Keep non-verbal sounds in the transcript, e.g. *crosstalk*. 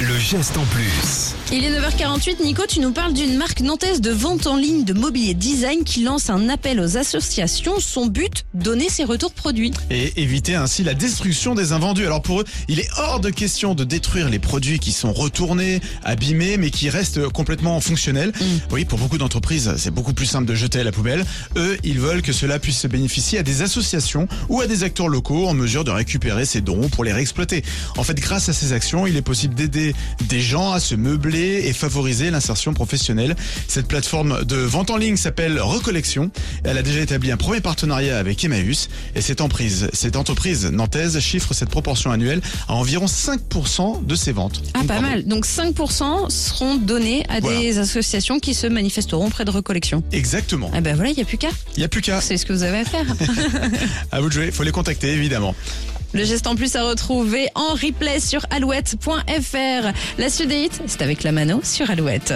Le geste en plus. Il est 9h48, Nico, tu nous parles d'une marque nantaise de vente en ligne de mobilier design qui lance un appel aux associations. Son but, donner ses retours produits. et éviter ainsi la destruction des invendus. Alors pour eux, il est hors de question de détruire les produits qui sont retournés, abîmés, mais qui restent complètement fonctionnels. Oui, pour beaucoup d'entreprises, c'est beaucoup plus simple de jeter à la poubelle. Eux, ils veulent que cela puisse bénéficier à des associations ou à des acteurs locaux en mesure de récupérer ces dons pour les réexploiter. En fait, grâce à ces actions, il est possible d'aider des gens à se meubler et favoriser l'insertion professionnelle. Cette plateforme de vente en ligne s'appelle Recollection. Elle a déjà établi un premier partenariat avec Emmaüs et cette entreprise, cette entreprise nantaise chiffre cette proportion annuelle à environ 5% de ses ventes. Ah, Donc, pas mal. Donc 5% seront donnés à Voilà. des associations qui se manifesteront près de recollection. Exactement. Ah ben voilà, il n'y a plus qu'à. Il n'y a plus qu'à. C'est ce que vous avez à faire. *laughs* À vous de jouer. Faut les contacter, évidemment. Le geste en plus à retrouver en replay sur alouette.fr. La suite c'est avec la mano sur Alouette.